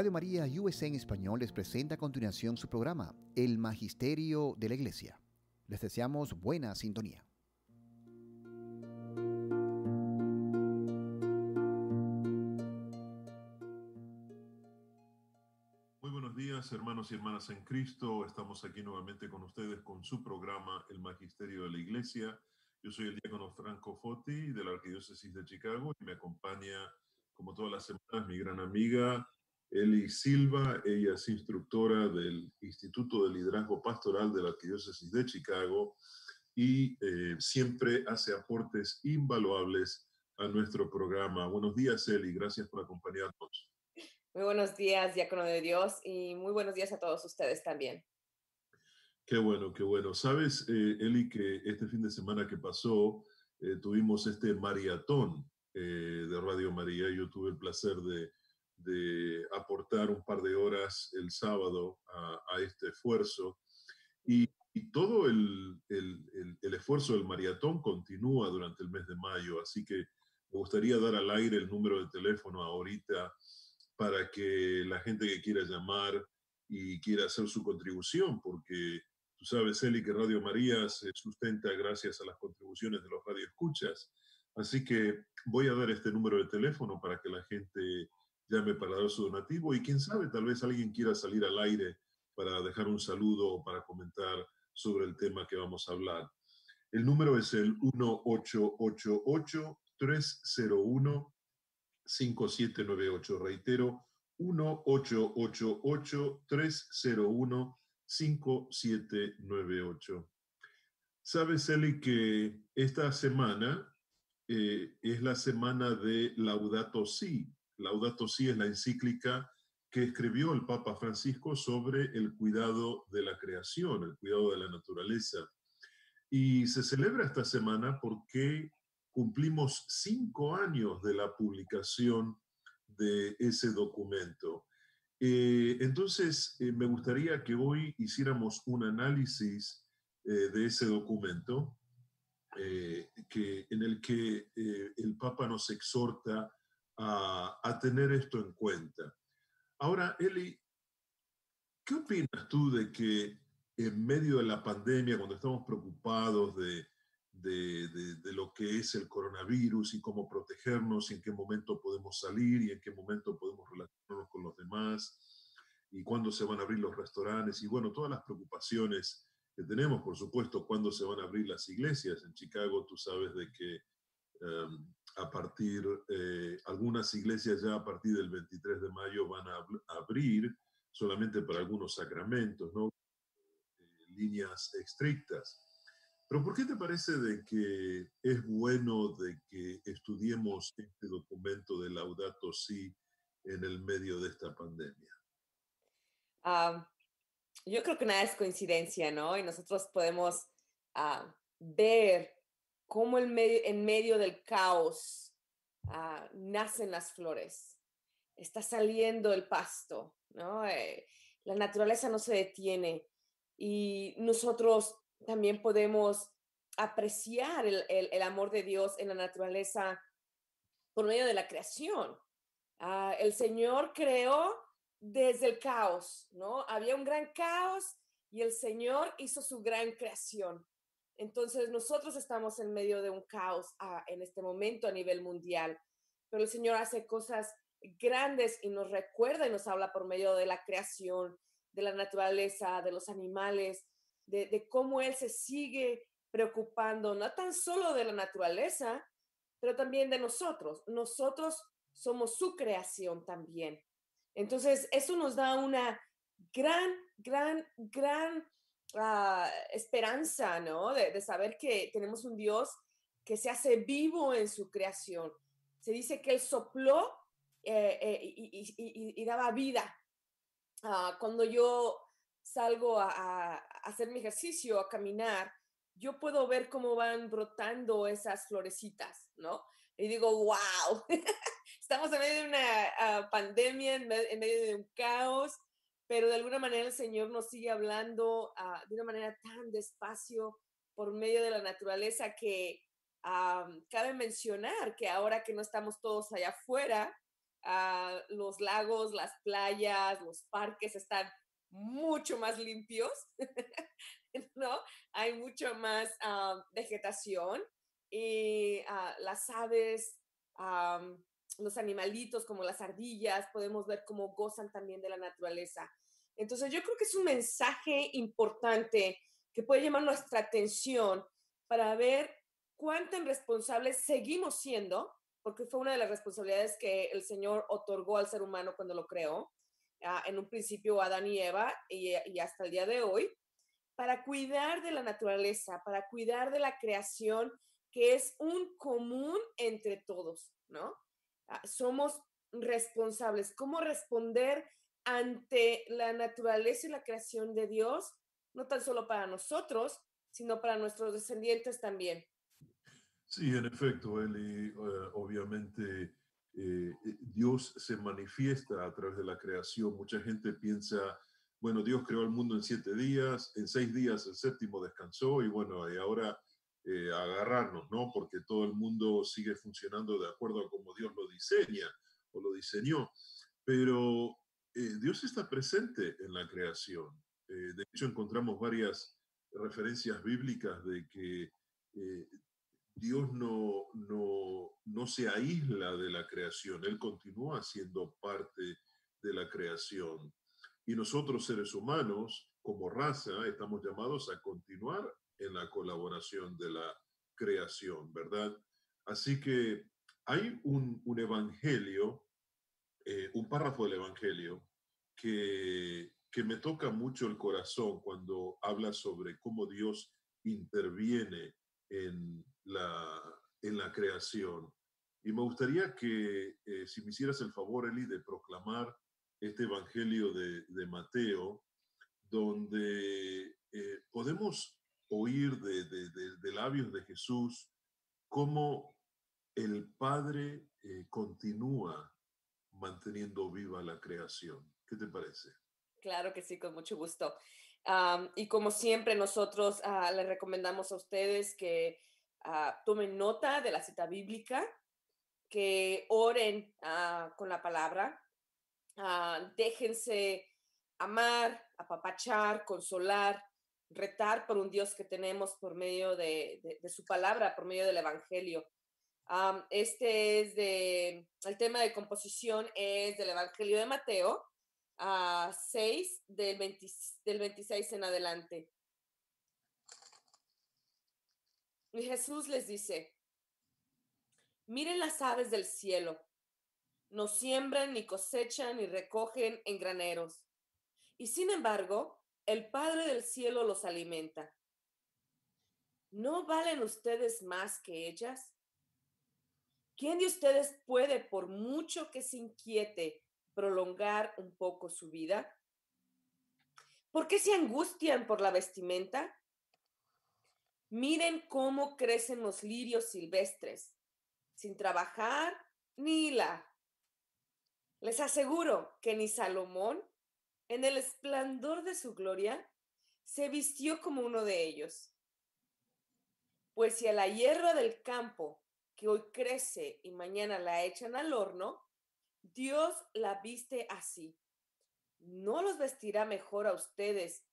Radio María USA en español les presenta a continuación su programa, El Magisterio de la Iglesia. Les deseamos buena sintonía. Muy buenos días, hermanos y hermanas en Cristo. Estamos aquí nuevamente con ustedes con su programa, El Magisterio de la Iglesia. Yo soy el diácono Franco Foti de la Arquidiócesis de Chicago y me acompaña, como todas las semanas, mi gran amiga Eli Silva, ella es instructora del Instituto de Liderazgo Pastoral de la Arquidiócesis de Chicago y eh, siempre hace aportes invaluables a nuestro programa. Buenos días, Eli, gracias por acompañarnos. Muy buenos días, diácono de Dios, y muy buenos días a todos ustedes también. Qué bueno, qué bueno. Sabes, eh, Eli, que este fin de semana que pasó eh, tuvimos este maratón de Radio María. Yo tuve el placer de de aportar un par de horas el sábado a, este esfuerzo. Y, todo el, esfuerzo del maratón continúa durante el mes de mayo, así que me gustaría dar al aire el número de teléfono ahorita para que la gente que quiera llamar y quiera hacer su contribución, porque tú sabes, Eli, que Radio María se sustenta gracias a las contribuciones de los radioescuchas. Así que voy a dar este número de teléfono para que la gente llame para dar su donativo y quién sabe, tal vez alguien quiera salir al aire para dejar un saludo o para comentar sobre el tema que vamos a hablar. El número es el 1888-301-5798. Reitero, 1888-301-5798. Sabes, Eli, que esta semana eh, es la semana de Laudato Si, Laudato Si es la encíclica que escribió el Papa Francisco sobre el cuidado de la creación, el cuidado de la naturaleza. Y se celebra esta semana porque cumplimos cinco años de la publicación de ese documento. Eh, entonces, eh, me gustaría que hoy hiciéramos un análisis eh, de ese documento, que, en el que el Papa nos exhorta a, tener esto en cuenta. Ahora, Eli, ¿qué opinas tú de que en medio de la pandemia, cuando estamos preocupados de, de, lo que es el coronavirus y cómo protegernos y en qué momento podemos salir y en qué momento podemos relacionarnos con los demás y cuándo se van a abrir los restaurantes y bueno, todas las preocupaciones que tenemos, por supuesto, cuándo se van a abrir las iglesias. En Chicago tú sabes de que a partir, eh, algunas iglesias ya a partir del 23 de mayo van a abrir solamente para algunos sacramentos, ¿no? Eh, líneas estrictas. Pero ¿por qué te parece de que es bueno de que estudiemos este documento de Laudato Si en el medio de esta pandemia? Ah, yo creo que nada es coincidencia, ¿no? Y nosotros podemos uh, ver cómo en medio, en medio del caos ah, nacen las flores, está saliendo el pasto, ¿no? Eh, la naturaleza no se detiene y nosotros también podemos apreciar el, amor de Dios en la naturaleza por medio de la creación. Ah, el Señor creó desde el caos, ¿no? Había un gran caos y el Señor hizo su gran creación. Entonces nosotros estamos en medio de un caos en este momento a nivel mundial, pero el Señor hace cosas grandes y nos recuerda y nos habla por medio de la creación, de la naturaleza, de los animales, de, cómo Él se sigue preocupando no tan solo de la naturaleza, pero también de nosotros. Nosotros somos su creación también. Entonces, eso nos da una gran, gran, gran esperanza, ¿no? De, saber que tenemos un Dios que se hace vivo en su creación. Se dice que Él sopló eh, eh, y, daba vida. Ah, cuando yo salgo a, hacer mi ejercicio, a caminar, yo puedo ver cómo van brotando esas florecitas, ¿no? Y digo, wow, estamos en medio de una ah, pandemia, en medio de un caos, pero de alguna manera el Señor nos sigue hablando ah, de una manera tan despacio por medio de la naturaleza que cabe mencionar que ahora que no estamos todos allá afuera, ah, los lagos, las playas, los parques están mucho más limpios, ¿no? Hay mucho más ah, vegetación y ah, las aves, los animalitos como las ardillas, podemos ver cómo gozan también de la naturaleza. Entonces yo creo que es un mensaje importante que puede llamar nuestra atención para ver cuán tan responsables seguimos siendo, porque fue una de las responsabilidades que el Señor otorgó al ser humano cuando lo creó, ah, en un principio Adán y Eva y, y hasta el día de hoy, para cuidar de la naturaleza, para cuidar de la creación que es un común entre todos, ¿no? Ah, somos responsables. ¿Cómo responder ante la naturaleza y la creación de Dios? No tan solo para nosotros, sino para nuestros descendientes también. Sí, en efecto, Eli, eh, obviamente eh, eh, Dios se manifiesta a través de la creación. Mucha gente piensa, bueno, Dios creó el mundo en siete días, en seis días el séptimo descansó y bueno, y ahora eh, agarrarnos, ¿no? Porque todo el mundo sigue funcionando de acuerdo a como Dios lo diseña o lo diseñó. Pero eh, Dios está presente en la creación. Eh, de hecho, encontramos varias referencias bíblicas de que Dios no, no, no se aísla de la creación, Él continúa siendo parte de la creación. Y nosotros seres humanos, como raza, estamos llamados a continuar en la colaboración de la creación, ¿verdad? Así que hay un, evangelio, eh, un párrafo del evangelio que, que me toca mucho el corazón cuando habla sobre cómo Dios interviene en la, en la creación. Y me gustaría que, eh, si me hicieras el favor, Eli, de proclamar este Evangelio de, de Mateo, donde eh, podemos oír de, labios de Jesús cómo el Padre eh, continúa manteniendo viva la creación. ¿Qué te parece? Claro que sí, con mucho gusto. y como siempre, nosotros uh, les recomendamos a ustedes que ah, tomen nota de la cita bíblica, que oren ah, con la palabra, déjense amar, apapachar, consolar retar por un Dios que tenemos por medio de, su palabra, por medio del Evangelio. este es de, el tema de composición es del Evangelio de Mateo, a 6 del, del 26 en adelante. Y Jesús les dice, miren las aves del cielo, no siembran, ni cosechan, ni recogen en graneros. Y sin embargo, el Padre del cielo los alimenta. ¿No valen ustedes más que ellas? ¿Quién de ustedes puede, por mucho que se inquiete, prolongar un poco su vida? ¿Por qué se angustian por la vestimenta? Miren cómo crecen los lirios silvestres, sin trabajar ni hilar. Les aseguro que ni Salomón, en el esplendor de su gloria, se vistió como uno de ellos. Pues si a la hierba del campo, que hoy crece y mañana la echan al horno, Dios la viste así. ¿No los vestirá mejor a ustedes,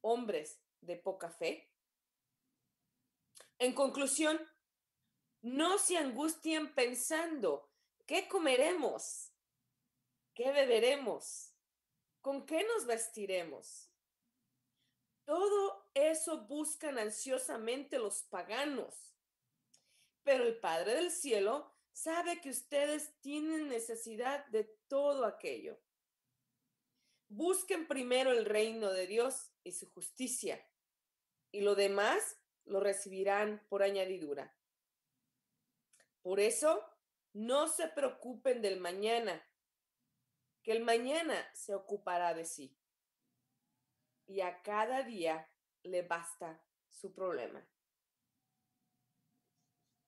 hombres de poca fe? En conclusión, no se angustien pensando, ¿qué comeremos? ¿Qué beberemos? ¿Con qué nos vestiremos? Todo eso buscan ansiosamente los paganos. Pero el Padre del Cielo sabe que ustedes tienen necesidad de todo aquello. Busquen primero el reino de Dios y su justicia, y lo demás lo recibirán por añadidura. Por eso, no se preocupen del mañana, que el mañana se ocupará de sí. Y a cada día le basta su problema.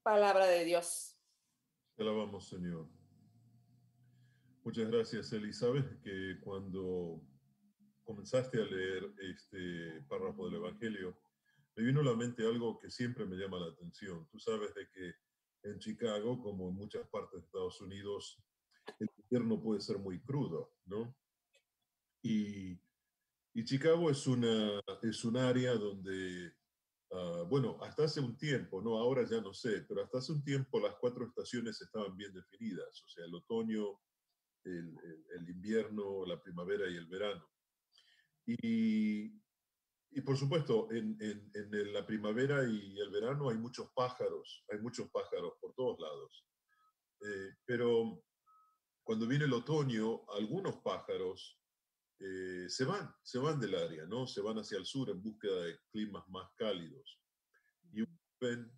Palabra de Dios. Te alabamos, Señor. Muchas gracias, Eli. Que cuando comenzaste a leer este párrafo del Evangelio, me vino a la mente algo que siempre me llama la atención. Tú sabes de que en Chicago, como en muchas partes de Estados Unidos, el invierno puede ser muy crudo, ¿no? Y, Chicago es, una, es un área donde, ah, bueno, hasta hace un tiempo, no, ahora ya no sé, pero hasta hace un tiempo las cuatro estaciones estaban bien definidas, o sea, el otoño, el, invierno, la primavera y el verano. Y, por supuesto, en, en, en, la primavera y el verano hay muchos pájaros, hay muchos pájaros por todos lados. Eh, pero cuando viene el otoño, algunos pájaros eh, se van, se van del área, ¿no? Se van hacia el sur en búsqueda de climas más cálidos. Y vuelven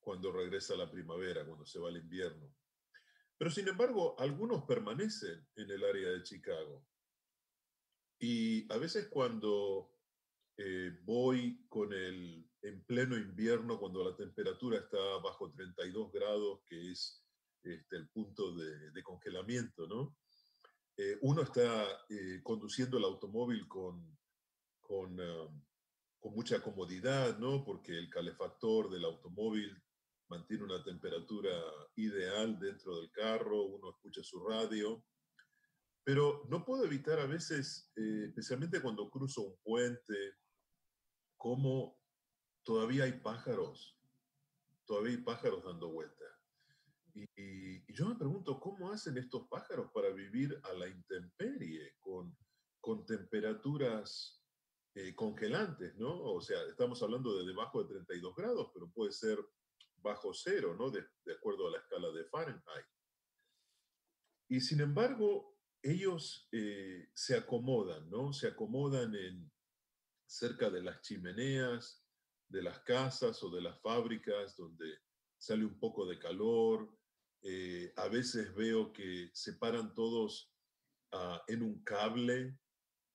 cuando regresa la primavera, cuando se va el invierno. Pero sin embargo, algunos permanecen en el área de Chicago. Y a veces cuando eh, voy con el, en pleno invierno, cuando la temperatura está bajo 32 grados, que es este, el punto de, congelamiento, ¿no? Eh, uno está eh, conduciendo el automóvil con, ah, con, mucha comodidad, ¿no? Porque el calefactor del automóvil mantiene una temperatura ideal dentro del carro, uno escucha su radio, pero no puedo evitar a veces, eh, especialmente cuando cruzo un puente, cómo todavía hay pájaros, todavía hay pájaros dando vuelta. Y, yo me pregunto, ¿cómo hacen estos pájaros para vivir a la intemperie con, con temperaturas eh, congelantes, ¿no? O sea, estamos hablando de debajo de 32 grados, pero puede ser bajo cero, ¿no? De, de acuerdo a la escala de Fahrenheit. Y sin embargo, ellos eh, se acomodan, ¿no? Se acomodan en, cerca de las chimeneas, de las casas o de las fábricas donde sale un poco de calor, eh, a veces veo que se paran todos ah, en un cable,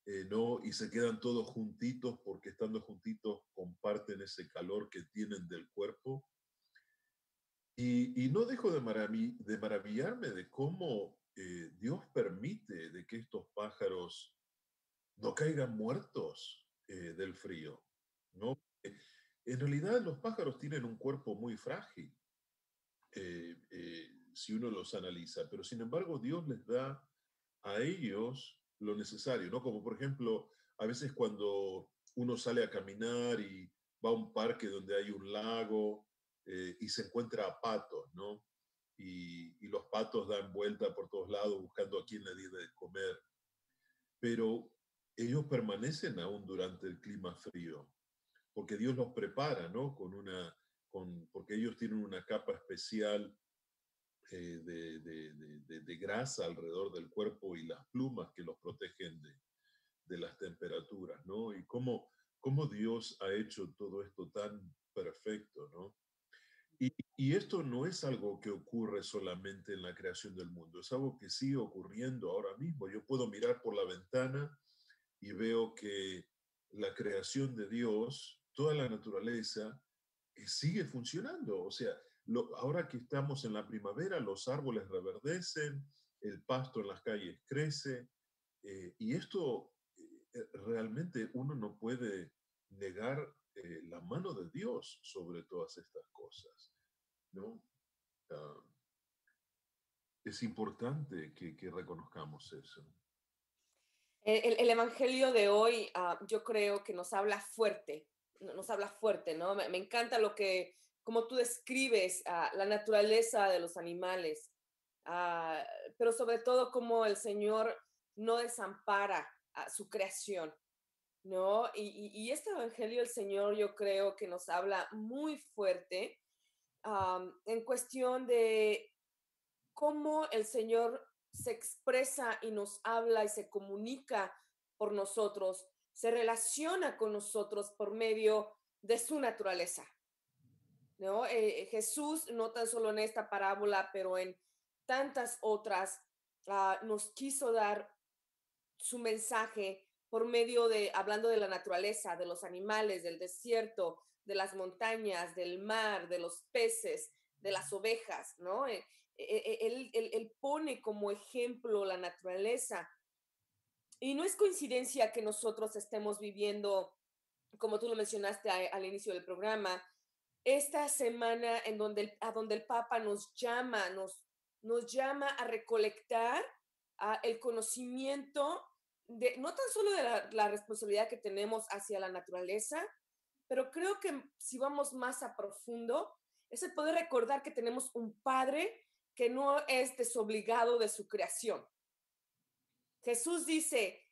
eh, ¿no? Y se quedan todos juntitos porque estando juntitos comparten ese calor que tienen del cuerpo. Y, no dejo de, de, maravillarme de cómo eh, Dios permite de que estos pájaros no caigan muertos del frío, ¿no? En realidad los pájaros tienen un cuerpo muy frágil. Eh, eh, si uno los analiza, pero sin embargo Dios les da a ellos lo necesario, ¿no? Como por ejemplo, a veces cuando uno sale a caminar y va a un parque donde hay un lago eh, y se encuentra a patos, ¿no? Y, los patos dan vuelta por todos lados buscando a quién le dé de comer. Pero ellos permanecen aún durante el clima frío, porque Dios los prepara, ¿no? Con una, porque ellos tienen una capa especial eh, de, de, grasa alrededor del cuerpo y las plumas que los protegen de, las temperaturas, ¿no? Y cómo, cómo Dios ha hecho todo esto tan perfecto, ¿no? Y, y, esto no es algo que ocurre solamente en la creación del mundo, es algo que sigue ocurriendo ahora mismo. Yo puedo mirar por la ventana y veo que la creación de Dios, toda la naturaleza, sigue funcionando. O sea, ahora que estamos en la primavera, los árboles reverdecen, el pasto en las calles crece, eh, y esto eh, realmente uno no puede negar eh, la mano de Dios sobre todas estas cosas, ¿no? Ah, es importante que, que reconozcamos eso. El, el, Evangelio de hoy, uh, yo creo que nos habla fuerte nos habla fuerte, ¿no? Me, encanta lo que, como tú describes uh, la naturaleza de los animales, uh, pero sobre todo como el Señor no desampara a su creación, ¿no? Y, este Evangelio del Señor yo creo que nos habla muy fuerte en cuestión de cómo el Señor se expresa y nos habla y se comunica por nosotros se relaciona con nosotros por medio de su naturaleza. ¿No? Eh, Jesús, no tan solo en esta parábola, pero en tantas otras, uh, nos quiso dar su mensaje por medio de, hablando de la naturaleza, de los animales, del desierto, de las montañas, del mar, de los peces, de las ovejas, ¿no? Eh, eh, él, él pone como ejemplo la naturaleza y no es coincidencia que nosotros estemos viviendo, como tú lo mencionaste al inicio del programa, esta semana en donde a donde el Papa nos llama, nos, nos llama a recolectar el conocimiento de, no tan solo de la, la responsabilidad que tenemos hacia la naturaleza, pero creo que si vamos más a profundo, es el poder recordar que tenemos un Padre que no es desobligado de su creación. Jesús dice,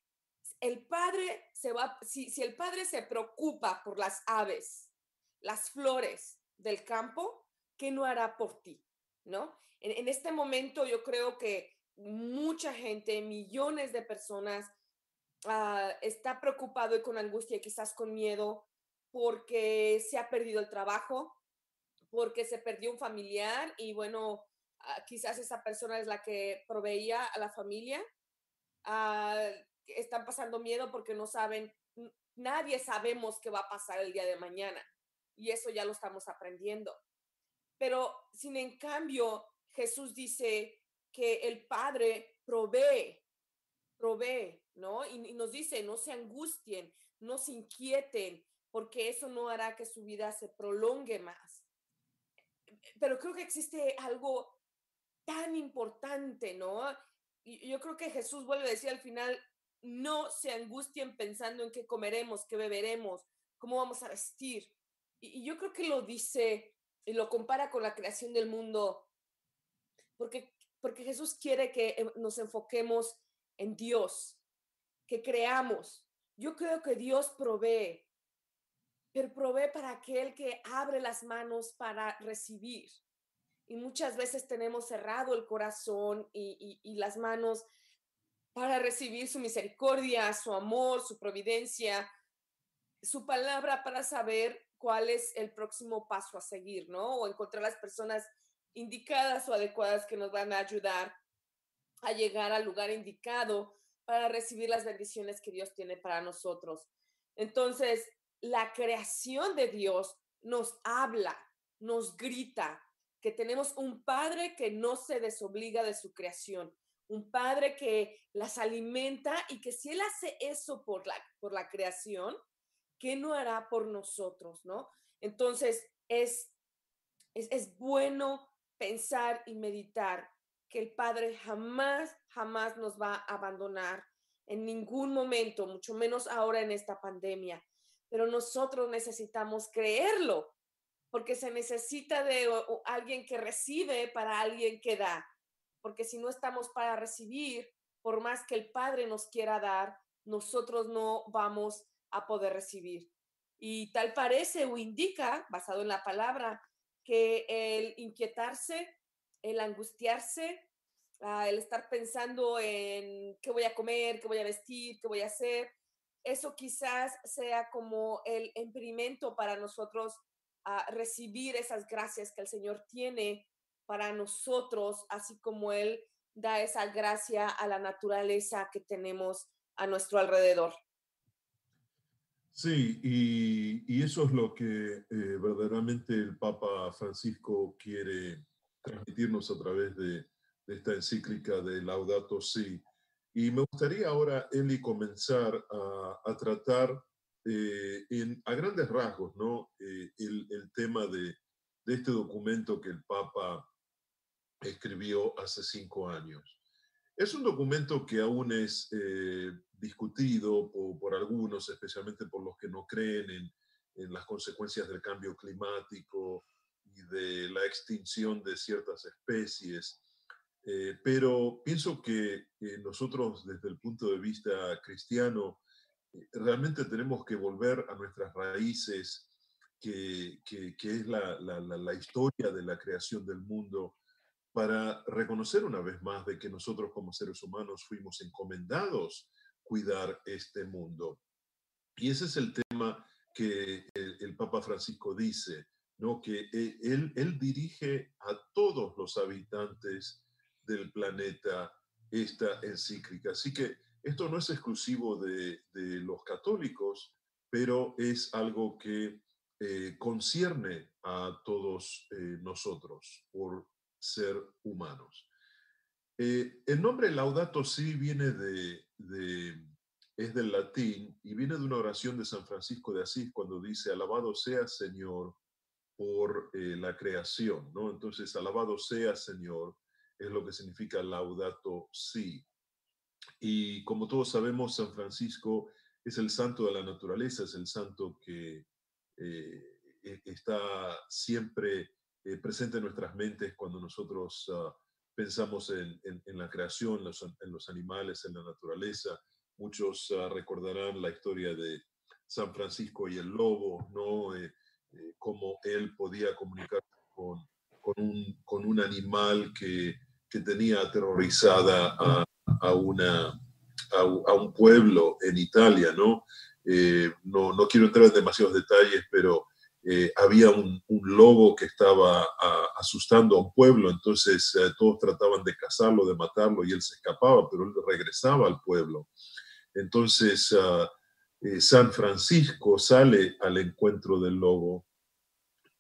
el Padre se va, si, si el Padre se preocupa por las aves, las flores del campo, ¿qué no hará por ti? ¿No? En, este momento yo creo que mucha gente, millones de personas, uh, está preocupado y con angustia quizás con miedo porque se ha perdido el trabajo, porque se perdió un familiar y bueno, uh, quizás esa persona es la que proveía a la familia. Uh, están pasando miedo porque no saben, nadie sabemos qué va a pasar el día de mañana y eso ya lo estamos aprendiendo. Pero sin en cambio, Jesús dice que el Padre provee, provee, ¿no? Y, nos dice, no se angustien, no se inquieten, porque eso no hará que su vida se prolongue más. Pero creo que existe algo tan importante, ¿no? Yo creo que Jesús vuelve a decir al final, no se angustien pensando en qué comeremos, qué beberemos, cómo vamos a vestir. Y, yo creo que lo dice y lo compara con la creación del mundo, porque, porque Jesús quiere que em, nos enfoquemos en Dios, que creamos. Yo creo que Dios provee, pero provee para aquel que abre las manos para recibir. Y muchas veces tenemos cerrado el corazón y, y, y las manos para recibir su misericordia, su amor, su providencia, su palabra para saber cuál es el próximo paso a seguir, ¿no? O encontrar las personas indicadas o adecuadas que nos van a ayudar a llegar al lugar indicado para recibir las bendiciones que Dios tiene para nosotros. Entonces, la creación de Dios nos habla, nos grita que tenemos un Padre que no se desobliga de su creación, un Padre que las alimenta y que si Él hace eso por la, por la creación, ¿qué no hará por nosotros, no? Entonces, es, es, bueno pensar y meditar que el Padre jamás, jamás nos va a abandonar en ningún momento, mucho menos ahora en esta pandemia. Pero nosotros necesitamos creerlo, porque se necesita de alguien que recibe para alguien que da. Porque si no estamos para recibir, por más que el Padre nos quiera dar, nosotros no vamos a poder recibir. Y tal parece o indica, basado en la palabra, que el inquietarse, el angustiarse, uh, el estar pensando en qué voy a comer, qué voy a vestir, qué voy a hacer, eso quizás sea como el impedimento para nosotros uh, recibir esas gracias que el Señor tiene para nosotros, así como Él da esa gracia a la naturaleza que tenemos a nuestro alrededor. Sí, y, y, eso es lo que eh, verdaderamente el Papa Francisco quiere transmitirnos a través de, de, esta encíclica de Laudato Si. Y me gustaría ahora, Eli, comenzar a, a tratar eh, en, a grandes rasgos ¿no? Eh, el, el, tema de, de, este documento que el Papa escribió hace cinco años. Es un documento que aún es eh, discutido por, por, algunos, especialmente por los que no creen en, en, las consecuencias del cambio climático y de la extinción de ciertas especies. Eh, pero pienso que eh, nosotros desde el punto de vista cristiano eh, realmente tenemos que volver a nuestras raíces, que, que, que es la, la, la historia de la creación del mundo para reconocer una vez más de que nosotros como seres humanos fuimos encomendados cuidar este mundo. Y ese es el tema que el, Papa Francisco dice, ¿no? que e, él, él, dirige a todos los habitantes del planeta esta encíclica. Así que esto no es exclusivo de, de los católicos, pero es algo que eh, concierne a todos eh, nosotros por ser humanos. Eh, el nombre Laudato Si viene de, es del latín y viene de una oración de San Francisco de Asís cuando dice, alabado sea Señor por eh, la creación, ¿no? Entonces, alabado sea Señor, es lo que significa laudato si. Y como todos sabemos, San Francisco es el santo de la naturaleza, es el santo que eh, e, está siempre eh, presente en nuestras mentes cuando nosotros ah, pensamos en, la creación, en los animales, en la naturaleza. Muchos ah, recordarán la historia de San Francisco y el lobo, ¿no? Eh, cómo él podía comunicarse con, con, un, animal que, que tenía aterrorizada a, a una, a, un pueblo en Italia, ¿no? Eh, no, no, quiero entrar en demasiados detalles, pero eh, había un, lobo que estaba asustando a un pueblo, entonces eh, todos trataban de cazarlo, de matarlo, y él se escapaba, pero él regresaba al pueblo. Entonces ah, San Francisco sale al encuentro del lobo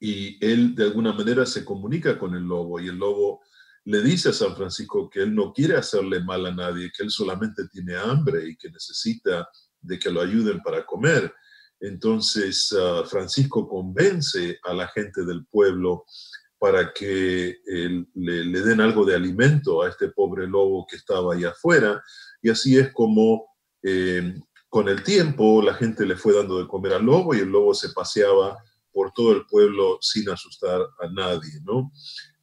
y él de alguna manera se comunica con el lobo y el lobo le dice a San Francisco que él no quiere hacerle mal a nadie, que él solamente tiene hambre y que necesita de que lo ayuden para comer. Entonces ah, Francisco convence a la gente del pueblo para que le, den algo de alimento a este pobre lobo que estaba ahí afuera. Y así es como eh, con el tiempo la gente le fue dando de comer al lobo y el lobo se paseaba por todo el pueblo sin asustar a nadie, ¿no?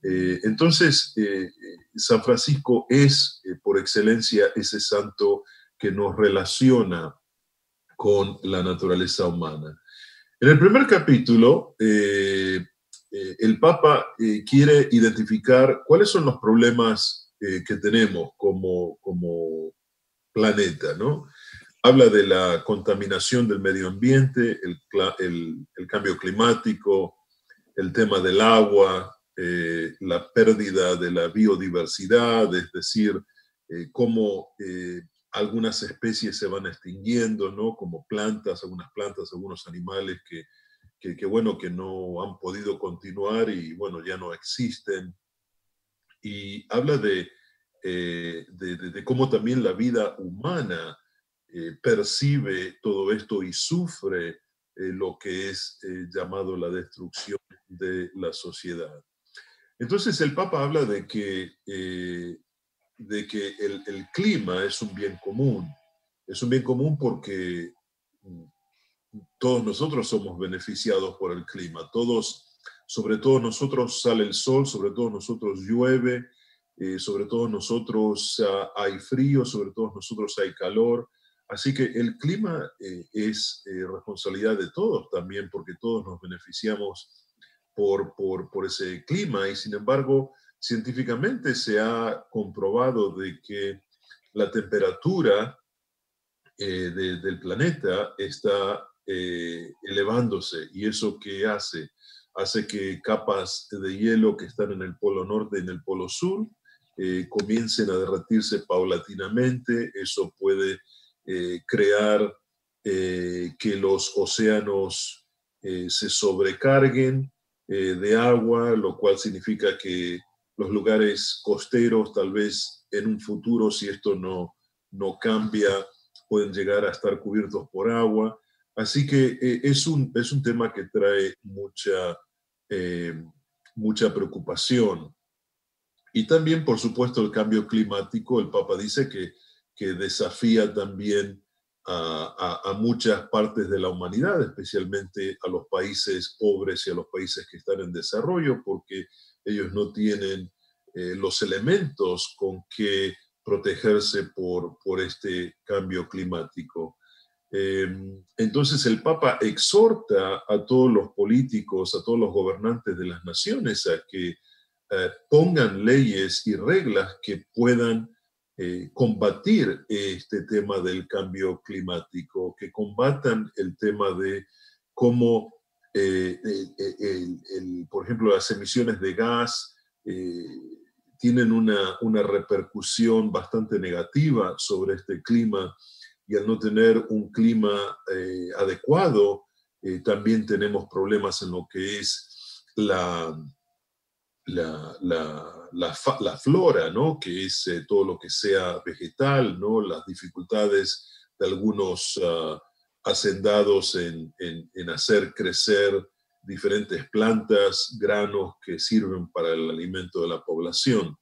Eh, entonces, eh, San Francisco es eh, por excelencia ese santo que nos relaciona con la naturaleza humana. En el primer capítulo, el Papa quiere identificar cuáles son los problemas que tenemos como, como planeta, ¿no? Habla de la contaminación del medio ambiente, el, el cambio climático, el tema del agua, eh, la pérdida de la biodiversidad, es decir, eh, cómo eh, algunas especies se van extinguiendo, ¿no? Como plantas, algunas plantas, algunos animales que, que, bueno, que no han podido continuar y, bueno, ya no existen. Y habla de, de, cómo también la vida humana percibe todo esto y sufre lo que es llamado la destrucción de la sociedad. Entonces el Papa habla de que, eh, de que el, clima es un bien común. Es un bien común porque mm, todos nosotros somos beneficiados por el clima. Todos, sobre todo nosotros sale el sol, sobre todo nosotros llueve, eh, sobre todo nosotros ah, hay frío, sobre todo nosotros hay calor. Así que el clima eh, es responsabilidad de todos también porque todos nos beneficiamos por, por, ese clima y sin embargo científicamente se ha comprobado de que la temperatura eh, del planeta está eh, elevándose y eso que hace hace que capas de hielo que están en el polo norte y en el polo sur eh, comiencen a derretirse paulatinamente. Eso puede crear que los océanos se sobrecarguen de agua, lo cual significa que los lugares costeros tal vez en un futuro, si esto no, no cambia, pueden llegar a estar cubiertos por agua. Así que eh, es, un, es un tema que trae mucha, eh, mucha preocupación. Y también, por supuesto, el cambio climático. El Papa dice que, que desafía también a, muchas partes de la humanidad, especialmente a los países pobres y a los países que están en desarrollo, porque ellos no tienen eh, los elementos con que protegerse por, por este cambio climático. Em, entonces el Papa exhorta a todos los políticos, a todos los gobernantes de las naciones a que eh, pongan leyes y reglas que puedan eh, combatir este tema del cambio climático, que combatan el tema de cómo, eh, eh, por ejemplo, las emisiones de gas tienen una, una, repercusión bastante negativa sobre este clima y al no tener un clima adecuado, también tenemos problemas en lo que es la, la, flora, ¿no? que es eh, todo lo que sea vegetal, ¿no? las dificultades de algunos ah, hacendados en, hacer crecer diferentes plantas, granos que sirven para el alimento de la población.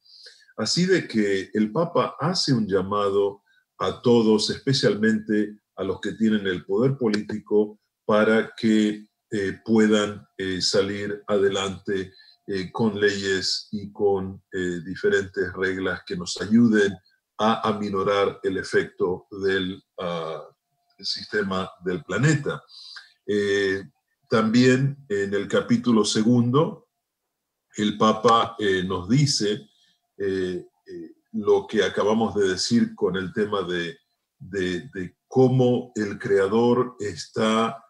Así de que el Papa hace un llamado a todos, especialmente a los que tienen el poder político, para que eh, puedan eh, salir adelante eh, con leyes y con diferentes reglas que nos ayuden a aminorar el efecto del ah, sistema del planeta. también en el capítulo segundo, el Papa nos dice lo que acabamos de decir con el tema de, de cómo el Creador está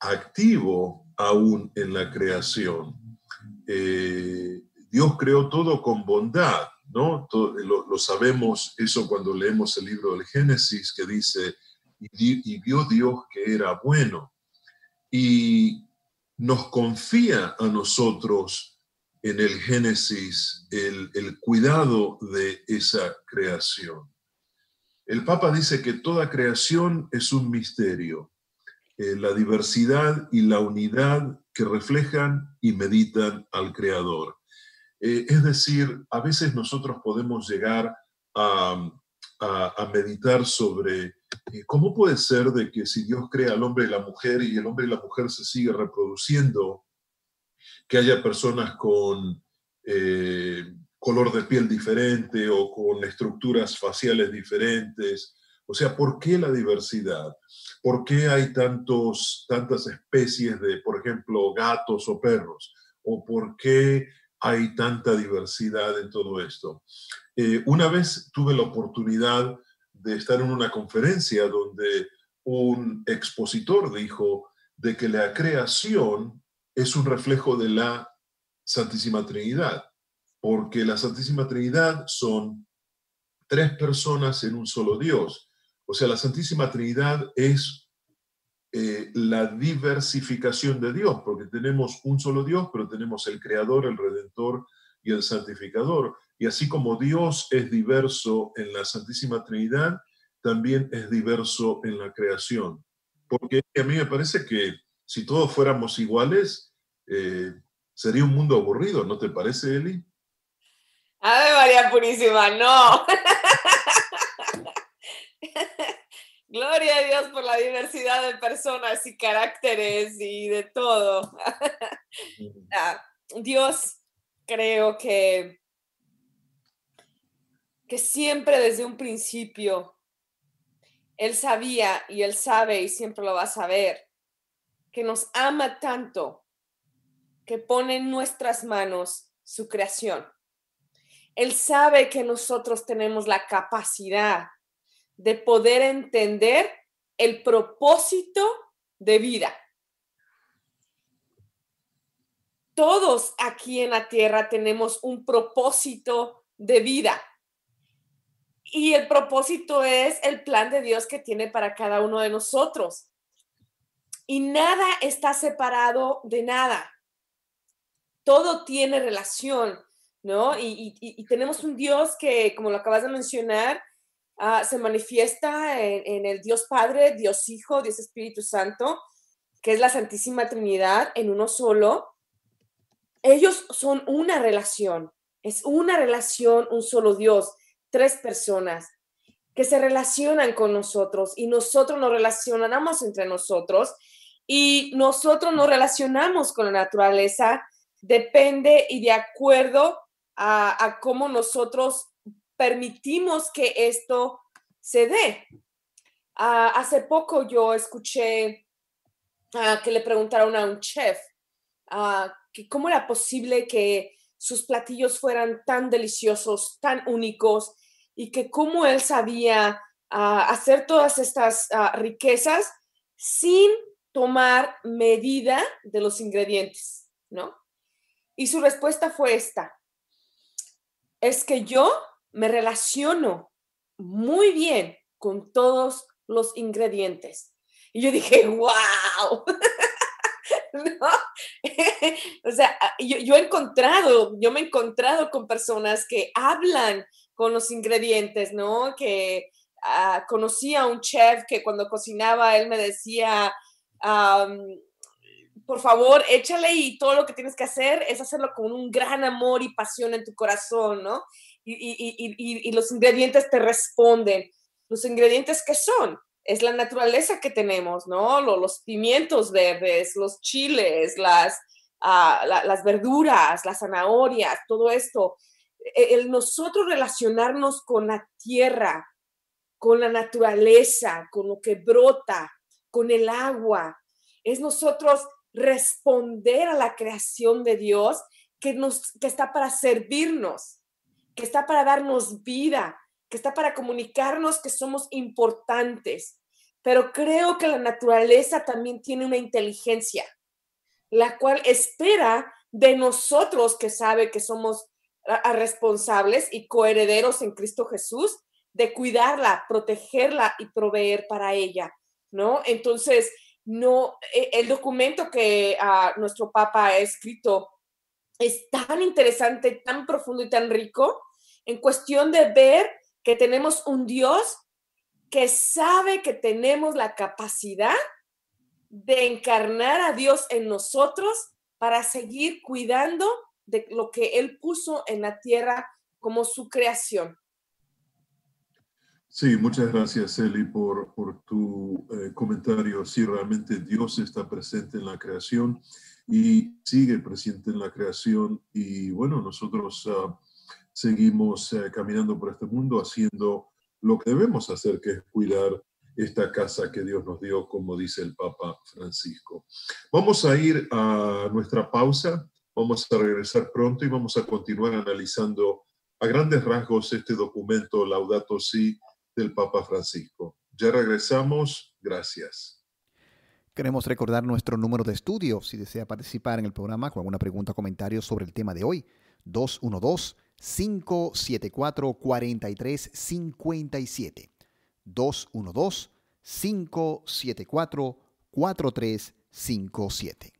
activo aún en la creación. Eh, Dios creó todo con bondad, ¿no? lo, sabemos eso cuando leemos el libro del Génesis que dice, y, vio Dios que era bueno. Y nos confía a nosotros en el Génesis el, el cuidado de esa creación. El Papa dice que toda creación es un misterio eh, la diversidad y la unidad que reflejan y meditan al Creador. Eh, es decir, a veces nosotros podemos llegar a, meditar sobre eh, cómo puede ser de que si Dios crea al hombre y la mujer y el hombre y la mujer se sigue reproduciendo, que haya personas con color de piel diferente o con estructuras faciales diferentes. O sea, ¿por qué la diversidad? ¿Por qué hay tantos, tantas especies de, por ejemplo, gatos o perros? ¿O por qué hay tanta diversidad en todo esto? Eh, una vez tuve la oportunidad de estar en una conferencia donde un expositor dijo de que la creación es un reflejo de la Santísima Trinidad, porque la Santísima Trinidad son tres personas en un solo Dios. O sea, la Santísima Trinidad es eh, la diversificación de Dios, porque tenemos un solo Dios, pero tenemos el Creador, el Redentor y el Santificador. Y así como Dios es diverso en la Santísima Trinidad, también es diverso en la creación. Porque a mí me parece que si todos fuéramos iguales, eh, sería un mundo aburrido, ¿no te parece, Eli? Ave María Purísima, no. Gloria a Dios por la diversidad de personas y caracteres y de todo. Ah, Dios creo que, que siempre desde un principio Él sabía y Él sabe y siempre lo va a saber que nos ama tanto que pone en nuestras manos su creación. Él sabe que nosotros tenemos la capacidad de poder entender el propósito de vida. Todos aquí en la tierra tenemos un propósito de vida. Y el propósito es el plan de Dios que tiene para cada uno de nosotros. Y nada está separado de nada. Todo tiene relación, ¿no? Y, tenemos un Dios que, como lo acabas de mencionar, Ah, se manifiesta en, el Dios Padre, Dios Hijo, Dios Espíritu Santo, que es la Santísima Trinidad en uno solo. Ellos son una relación, es una relación, un solo Dios, tres personas que se relacionan con nosotros y nosotros nos relacionamos entre nosotros y nosotros nos relacionamos con la naturaleza, depende y de acuerdo a, a cómo nosotros permitimos que esto se dé. Ah, hace poco yo escuché ah, que le preguntaron a un chef uh, que cómo era posible que sus platillos fueran tan deliciosos, tan únicos, y que cómo él sabía hacer todas estas riquezas sin tomar medida de los ingredientes, ¿no? Y su respuesta fue esta, es que yo me relaciono muy bien con todos los ingredientes. Y yo dije, wow. o sea, ah, yo, he encontrado, yo me he encontrado con personas que hablan con los ingredientes, ¿no? Que uh, conocí a un chef que cuando cocinaba, él me decía, por favor, échale y todo lo que tienes que hacer es hacerlo con un gran amor y pasión en tu corazón, ¿no? Y, los ingredientes te responden. Los ingredientes que son, es la naturaleza que tenemos, ¿no? Los, pimientos verdes, los chiles, las, ah, las verduras, las zanahorias, todo esto. E, el nosotros relacionarnos con la tierra, con la naturaleza, con lo que brota, con el agua, es nosotros responder a la creación de Dios que, nos, que está para servirnos, que está para darnos vida, que está para comunicarnos que somos importantes. Pero creo que la naturaleza también tiene una inteligencia, la cual espera de nosotros que sabe que somos responsables y coherederos en Cristo Jesús, de cuidarla, protegerla y proveer para ella, ¿no? Entonces, no, e, el documento que ah, nuestro Papa ha escrito es tan interesante, tan profundo y tan rico en cuestión de ver que tenemos un Dios que sabe que tenemos la capacidad de encarnar a Dios en nosotros para seguir cuidando de lo que Él puso en la tierra como su creación. Sí, muchas gracias, Eli, por, por tu eh, comentario. Sí, realmente Dios está presente en la creación y sigue presente en la creación. Y bueno, nosotros ah, seguimos eh, caminando por este mundo haciendo lo que debemos hacer, que es cuidar esta casa que Dios nos dio, como dice el Papa Francisco. Vamos a ir a nuestra pausa, vamos a regresar pronto y vamos a continuar analizando a grandes rasgos este documento Laudato Si del Papa Francisco. Ya regresamos, gracias. Queremos recordar nuestro número de estudio si desea participar en el programa con alguna pregunta o comentario sobre el tema de hoy. 212-574-4357. 212-574-4357.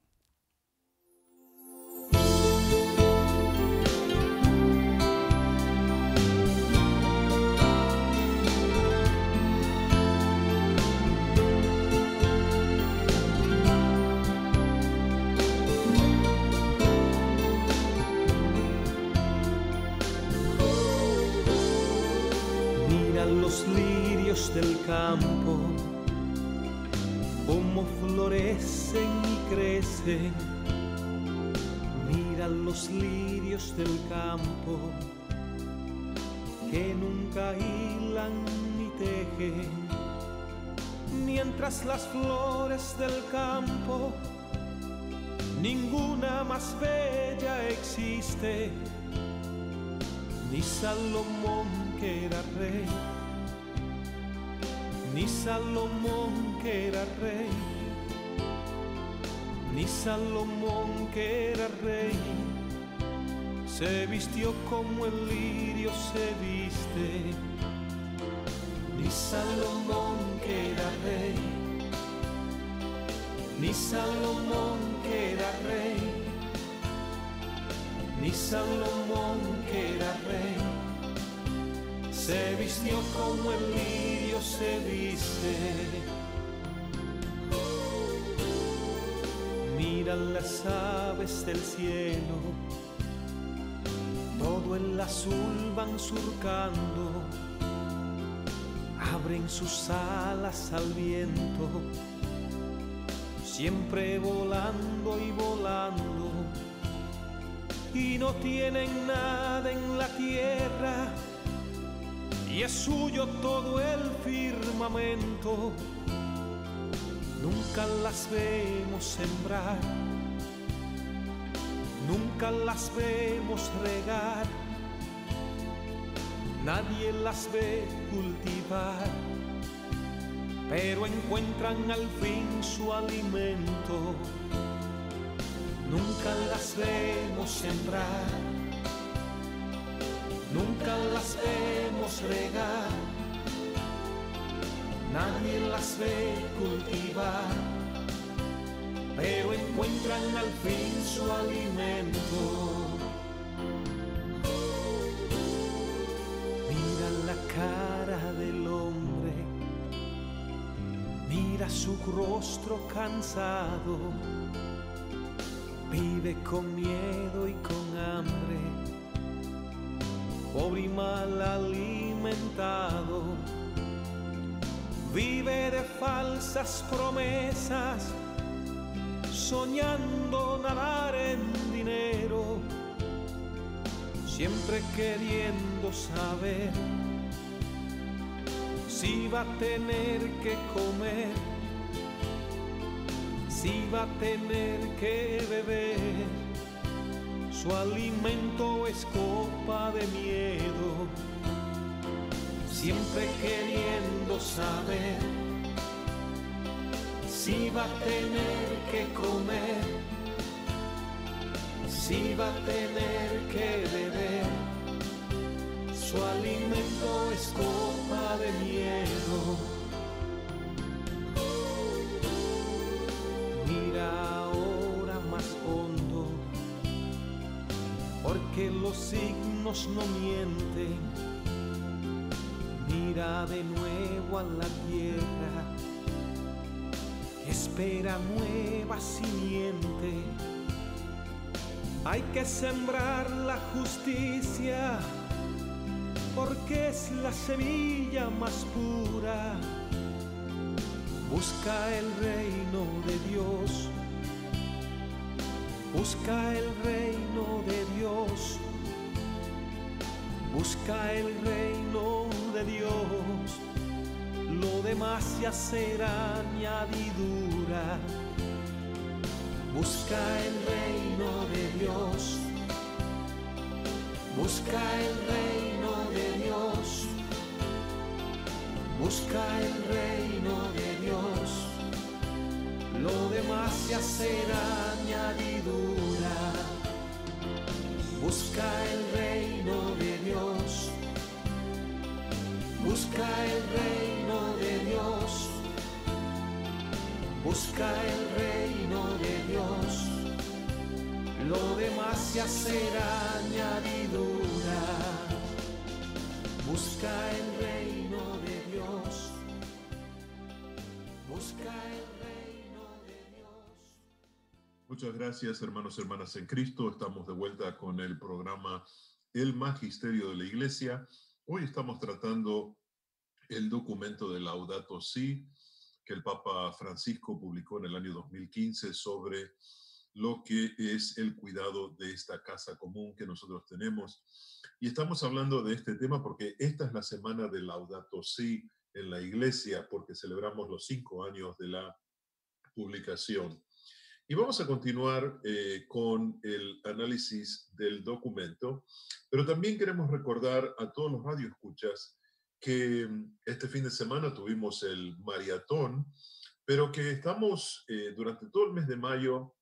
Del campo, como florecen y crecen. Mira los lirios del campo, que nunca hilan ni tejen. Mientras las flores del campo, ninguna más bella existe, ni Salomón que era rey ni Salomón que era rey, ni Salomón que era rey, se vistió como el lirio se viste, ni Salomón que era rey, ni Salomón que era rey, ni Salomón que era rey se vistió como el lirio se viste. Mira las aves del cielo, todo el azul van surcando, abren sus alas al viento, siempre volando y volando, y no tienen nada en la tierra y es suyo todo el firmamento. Nunca las vemos sembrar, nunca las vemos regar, nadie las ve cultivar, pero encuentran al fin su alimento. Nunca las vemos sembrar nunca las vemos regar, nadie las ve cultivar, pero encuentran al fin su alimento. Mira la cara del hombre, mira su rostro cansado, vive con miedo pobre y mal alimentado. Vive de falsas promesas, soñando nadar en dinero, siempre queriendo saber si va a tener que comer, si va a tener que beber. Su alimento es copa de miedo, siempre queriendo saber si va a tener que comer, si va a tener no mienten. Mira de nuevo a la tierra, espera nueva simiente. Hay que sembrar la justicia porque es la semilla más pura. Busca el reino de Dios, busca el reino de Dios, busca el reino de Dios. Lo demás ya será añadidura. Busca el reino de Dios. Busca el reino de Dios. Busca el reino de Dios. Lo demás ya será añadidura. Busca el reino de Dios. Busca el reino de Dios. Busca el reino de Dios lo demás ya será añadidura. Busca el reino de Dios. Busca el reino de Dios. Muchas gracias, hermanos y hermanas en Cristo. Estamos de vuelta con el programa El Magisterio de la Iglesia. Hoy estamos tratando el documento de Laudato Si que el Papa Francisco publicó en el año 2015 sobre lo que es el cuidado de esta casa común que nosotros tenemos. Y estamos hablando de este tema porque esta es la semana de Laudato Si en la iglesia, porque celebramos los cinco años de la publicación. Y vamos a continuar eh, con el análisis del documento, pero también queremos recordar a todos los radioescuchas que mm, este fin de semana tuvimos el maratón, pero que estamos eh, durante todo el mes de mayo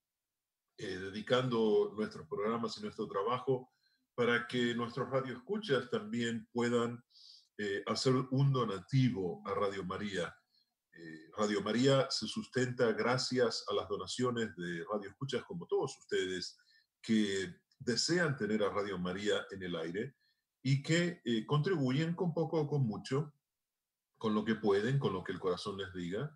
eh, dedicando nuestros programas y nuestro trabajo para que nuestros radioescuchas también puedan eh, hacer un donativo a Radio María. Radio María se sustenta gracias a las donaciones de radioescuchas como todos ustedes que desean tener a Radio María en el aire y que contribuyen con poco o con mucho, con lo que pueden, con lo que el corazón les diga,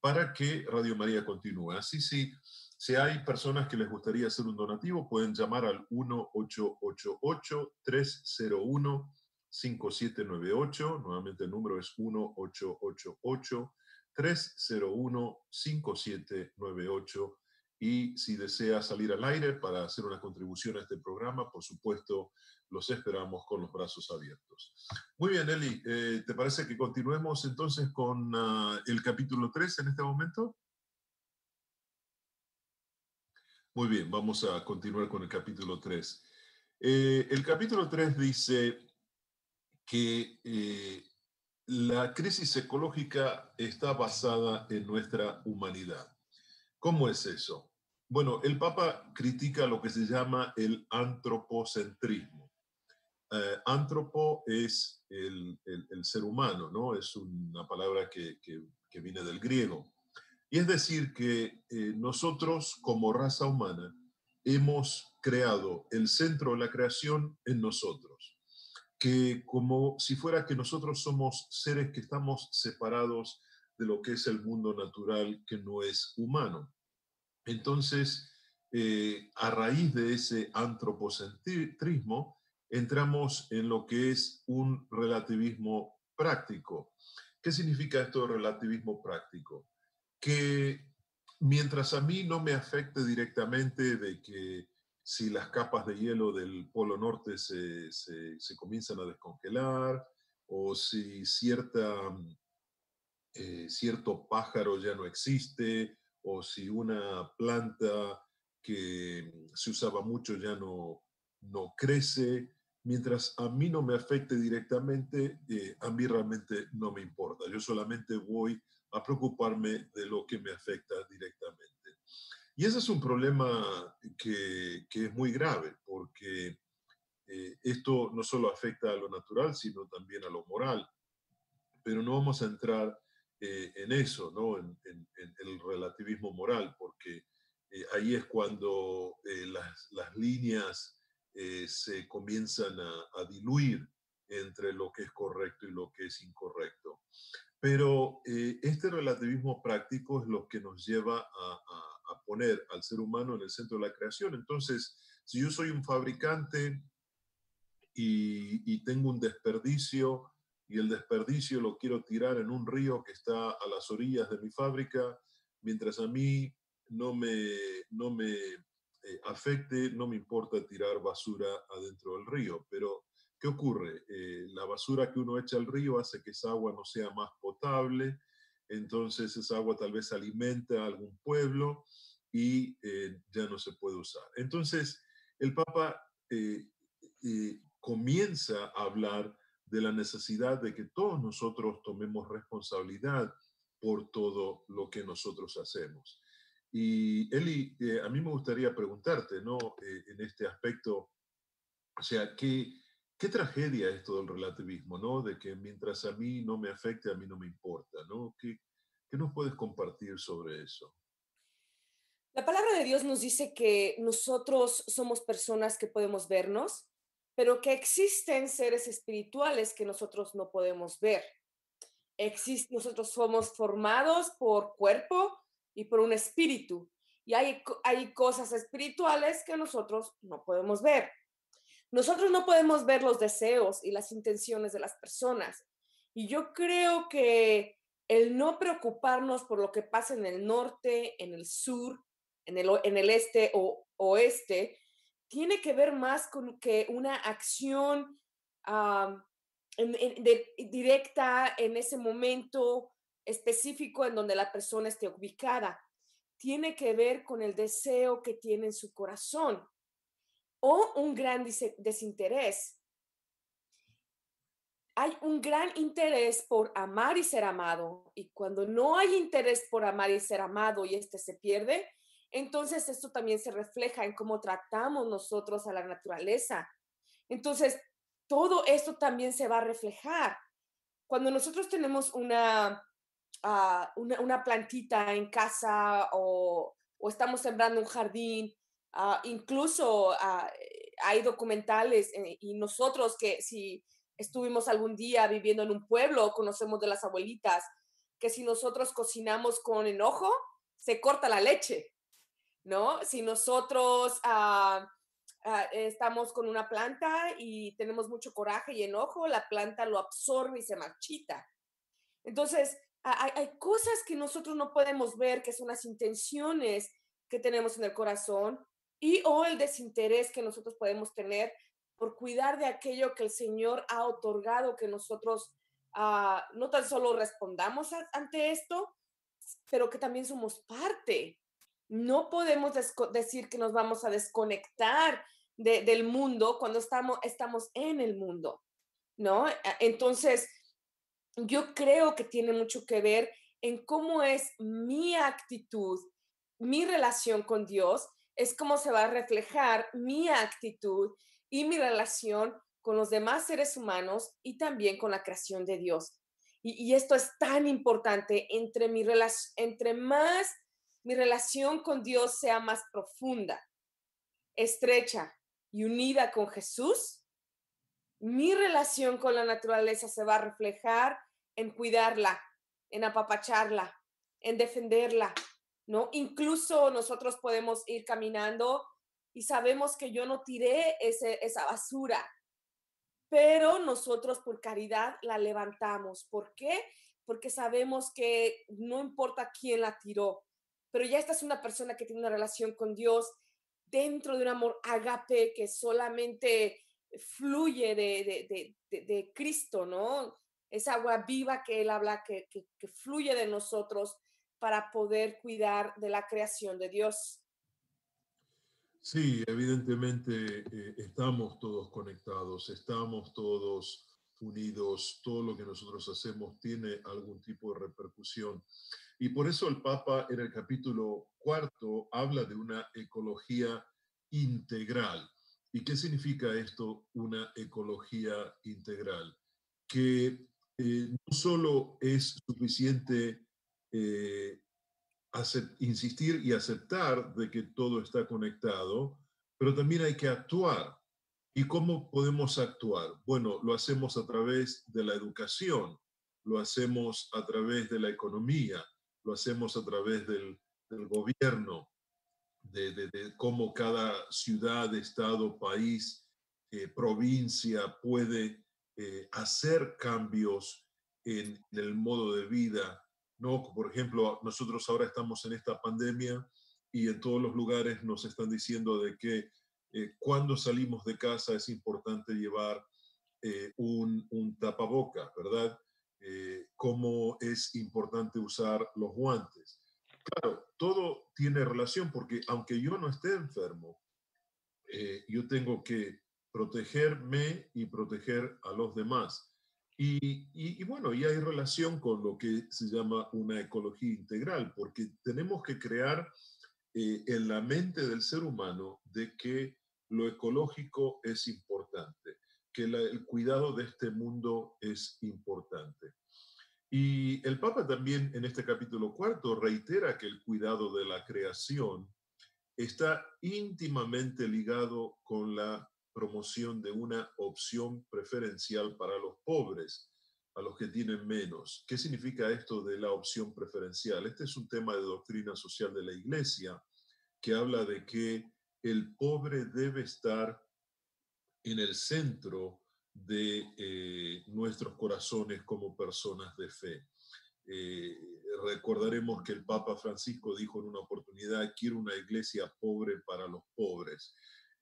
para que Radio María continúe. Así sí, si hay personas que les gustaría hacer un donativo, pueden llamar al 1888-301-5798. Nuevamente el número es 1888-301-5798. Y si desea salir al aire para hacer una contribución a este programa, por supuesto, los esperamos con los brazos abiertos. Muy bien, Eli, eh, ¿te parece que continuemos entonces con ah, el capítulo 3 en este momento? Muy bien, vamos a continuar con el capítulo 3. Eh, el capítulo 3 dice que eh, la crisis ecológica está basada en nuestra humanidad. ¿Cómo es eso? Bueno, el Papa critica lo que se llama el antropocentrismo. Eh, antropo es el, ser humano, ¿no? Es una palabra que viene del griego. Y es decir, que eh, nosotros como raza humana hemos creado el centro de la creación en nosotros, que como si fuera que nosotros somos seres que estamos separados de lo que es el mundo natural que no es humano. Entonces, eh, a raíz de ese antropocentrismo, entramos en lo que es un relativismo práctico. ¿Qué significa esto de relativismo práctico? Que mientras a mí no me afecte directamente de que si las capas de hielo del Polo Norte se, se, comienzan a descongelar o si cierta, eh, cierto pájaro ya no existe o si una planta que se usaba mucho ya no, no crece, mientras a mí no me afecte directamente, eh, a mí realmente no me importa. Yo solamente voy a preocuparme de lo que me afecta directamente. Y ese es un problema que, que es muy grave, porque eh, esto no solo afecta a lo natural, sino también a lo moral. Pero no vamos a entrar eh, en eso, ¿no? En, el relativismo moral, porque ahí es cuando las, las líneas eh, se comienzan a, diluir entre lo que es correcto y lo que es incorrecto. Pero eh, este relativismo práctico es lo que nos lleva a, poner al ser humano en el centro de la creación. Entonces, si yo soy un fabricante y, tengo un desperdicio y el desperdicio lo quiero tirar en un río que está a las orillas de mi fábrica, mientras a mí no me, no me eh, afecte, no me importa tirar basura adentro del río, pero ¿qué ocurre? Eh, la basura que uno echa al río hace que esa agua no sea más potable, entonces esa agua tal vez alimenta a algún pueblo y eh, ya no se puede usar. Entonces, el Papa comienza a hablar de la necesidad de que todos nosotros tomemos responsabilidad por todo lo que nosotros hacemos. Y Eli, eh, a mí me gustaría preguntarte, ¿no? Eh, en este aspecto, o sea, ¿qué, qué tragedia esto del relativismo, ¿no? De que mientras a mí no me afecte, a mí no me importa, ¿no? ¿Qué, qué nos puedes compartir sobre eso? La palabra de Dios nos dice que nosotros somos personas que podemos vernos, pero que existen seres espirituales que nosotros no podemos ver. Nosotros somos formados por cuerpo, y por un espíritu. Y hay, hay cosas espirituales que nosotros no podemos ver. Nosotros no podemos ver los deseos y las intenciones de las personas. Y yo creo que el no preocuparnos por lo que pasa en el norte, en el sur, en el, en el este o oeste, tiene que ver más con que una acción directa en ese momento específico en donde la persona esté ubicada. Tiene que ver con el deseo que tiene en su corazón o un gran desinterés. Hay un gran interés por amar y ser amado y cuando no hay interés por amar y ser amado y este se pierde, entonces esto también se refleja en cómo tratamos nosotros a la naturaleza. Entonces, todo esto también se va a reflejar. Cuando nosotros tenemos una una, plantita en casa o, estamos sembrando un jardín. Ah, incluso ah, hay documentales eh, y nosotros que si estuvimos algún día viviendo en un pueblo, conocemos de las abuelitas, que si nosotros cocinamos con enojo, se corta la leche, ¿no? Si nosotros ah, estamos con una planta y tenemos mucho coraje y enojo, la planta lo absorbe y se marchita. Entonces, hay, cosas que nosotros no podemos ver, que son las intenciones que tenemos en el corazón y o el desinterés que nosotros podemos tener por cuidar de aquello que el Señor ha otorgado, que nosotros ah, no tan solo respondamos ante esto, pero que también somos parte. No podemos decir que nos vamos a desconectar del mundo cuando estamos, estamos en el mundo, ¿no? Entonces, yo creo que tiene mucho que ver en cómo es mi actitud, mi relación con Dios, es cómo se va a reflejar mi actitud y mi relación con los demás seres humanos y también con la creación de Dios. Y, esto es tan importante, entre, mi entre más mi relación con Dios sea más profunda, estrecha y unida con Jesús, mi relación con la naturaleza se va a reflejar en cuidarla, en apapacharla, en defenderla, ¿no? Incluso nosotros podemos ir caminando y sabemos que yo no tiré esa basura, pero nosotros por caridad la levantamos. ¿Por qué? Porque sabemos que no importa quién la tiró, pero ya esta es una persona que tiene una relación con Dios dentro de un amor agape que solamente fluye de, de, Cristo, ¿no? Esa agua viva que Él habla, que, que fluye de nosotros para poder cuidar de la creación de Dios. Sí, evidentemente eh, estamos todos conectados, estamos todos unidos, todo lo que nosotros hacemos tiene algún tipo de repercusión. Y por eso el Papa en el capítulo cuarto habla de una ecología integral. ¿Y qué significa esto, una ecología integral? Que eh, no solo es suficiente eh, insistir y aceptar de que todo está conectado, pero también hay que actuar. ¿Y cómo podemos actuar? Bueno, lo hacemos a través de la educación, lo hacemos a través de la economía, lo hacemos a través del, gobierno, de, cómo cada ciudad, estado, país, eh, provincia puede eh, hacer cambios en el modo de vida ¿no? Por ejemplo, nosotros ahora estamos en esta pandemia y en todos los lugares nos están diciendo de que eh, cuando salimos de casa es importante llevar eh, un, un, tapaboca, ¿verdad? Eh, cómo es importante usar los guantes. Claro, todo tiene relación porque aunque yo no esté enfermo, yo tengo que protegerme y proteger a los demás. Y, bueno, y hay relación con lo que se llama una ecología integral, porque tenemos que crear eh, en la mente del ser humano de que lo ecológico es importante, que el cuidado de este mundo es importante. Y el Papa también en este capítulo cuarto reitera que el cuidado de la creación está íntimamente ligado con la promoción de una opción preferencial para los pobres, a los que tienen menos. ¿Qué significa esto de la opción preferencial? Este es un tema de doctrina social de la Iglesia que habla de que el pobre debe estar en el centro de eh, nuestros corazones como personas de fe. Eh, recordaremos que el Papa Francisco dijo en una oportunidad, quiero una iglesia pobre para los pobres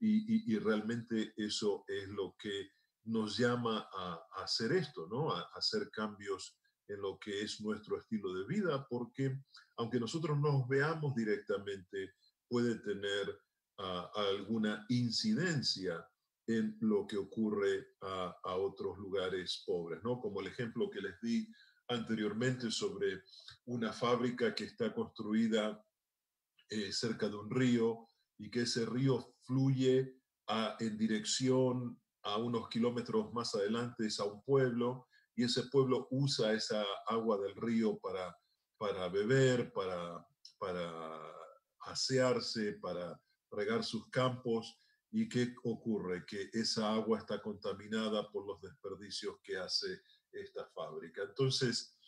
y, realmente eso es lo que nos llama a, hacer esto, ¿no? A, hacer cambios en lo que es nuestro estilo de vida, porque aunque nosotros no nos veamos directamente, puede tener ah, alguna incidencia en lo que ocurre a, otros lugares pobres, ¿no? Como el ejemplo que les di anteriormente sobre una fábrica que está construida eh, cerca de un río y que ese río fluye en dirección a unos kilómetros más adelante a un pueblo y ese pueblo usa esa agua del río para, para beber, para, para asearse, para regar sus campos. ¿Y qué ocurre? Que esa agua está contaminada por los desperdicios que hace esta fábrica. Entonces,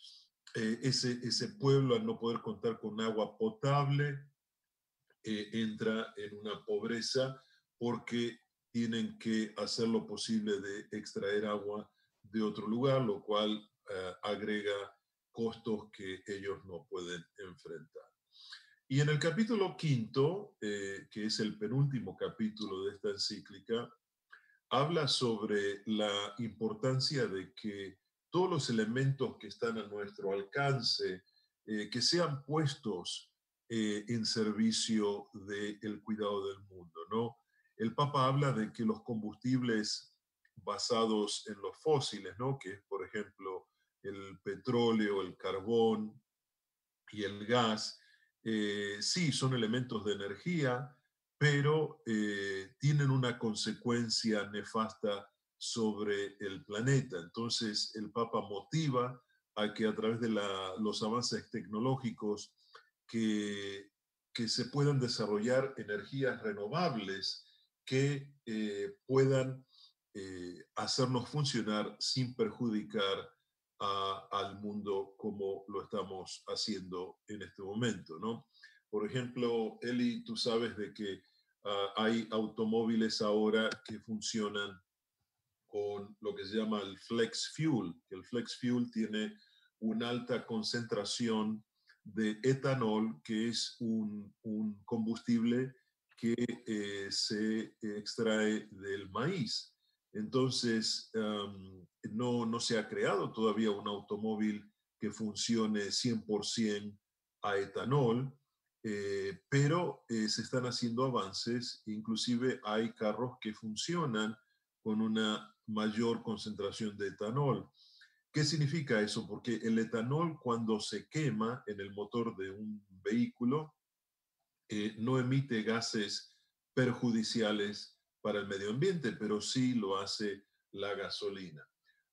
eh, ese, ese pueblo, al no poder contar con agua potable, eh, entra en una pobreza porque tienen que hacer lo posible de extraer agua de otro lugar, lo cual eh, agrega costos que ellos no pueden enfrentar. Y en el capítulo quinto, eh, que es el penúltimo capítulo de esta encíclica, habla sobre la importancia de que todos los elementos que están a nuestro alcance, que sean puestos eh, en servicio del cuidado del mundo, ¿no? El Papa habla de que los combustibles basados en los fósiles, ¿no? Que es, por ejemplo, el petróleo, el carbón y el gas, eh, sí, son elementos de energía, pero eh, tienen una consecuencia nefasta sobre el planeta. Entonces, el Papa motiva a que a través de los avances tecnológicos que, se puedan desarrollar energías renovables que eh, puedan hacernos funcionar sin perjudicar al mundo como lo estamos haciendo en este momento, ¿no? Por ejemplo, Eli, tú sabes de que ah, hay automóviles ahora que funcionan con lo que se llama el flex fuel, el flex fuel tiene una alta concentración de etanol, que es un, combustible que eh, se extrae del maíz. Entonces, no, no se ha creado todavía un automóvil que funcione 100% a etanol, eh, pero eh, se están haciendo avances, inclusive hay carros que funcionan con una mayor concentración de etanol. ¿Qué significa eso? Porque el etanol cuando se quema en el motor de un vehículo eh, no emite gases perjudiciales para el medio ambiente, pero sí lo hace la gasolina.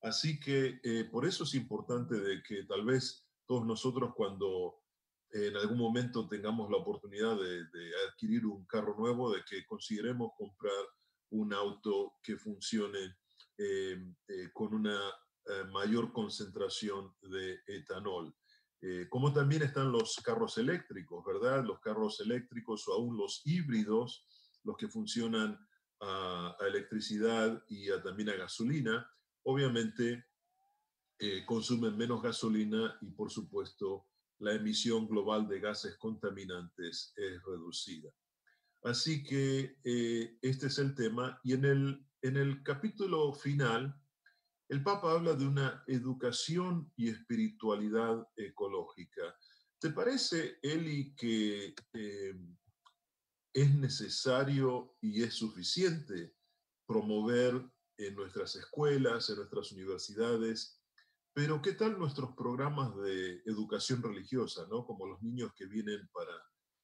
Así que eh, por eso es importante de que tal vez todos nosotros cuando en algún momento tengamos la oportunidad de, adquirir un carro nuevo, de que consideremos comprar un auto que funcione eh, con una eh, mayor concentración de etanol. Eh, como también están los carros eléctricos, ¿verdad? Los carros eléctricos o aún los híbridos, los que funcionan a, electricidad y también a gasolina, obviamente eh, consumen menos gasolina y por supuesto la emisión global de gases contaminantes es reducida. Así que este es el tema. Y en el, en el capítulo final el Papa habla de una educación y espiritualidad ecológica. ¿Te parece, Eli, que eh, es necesario y es suficiente promover en nuestras escuelas, en nuestras universidades, pero ¿qué tal nuestros programas de educación religiosa, ¿no? como los niños que vienen para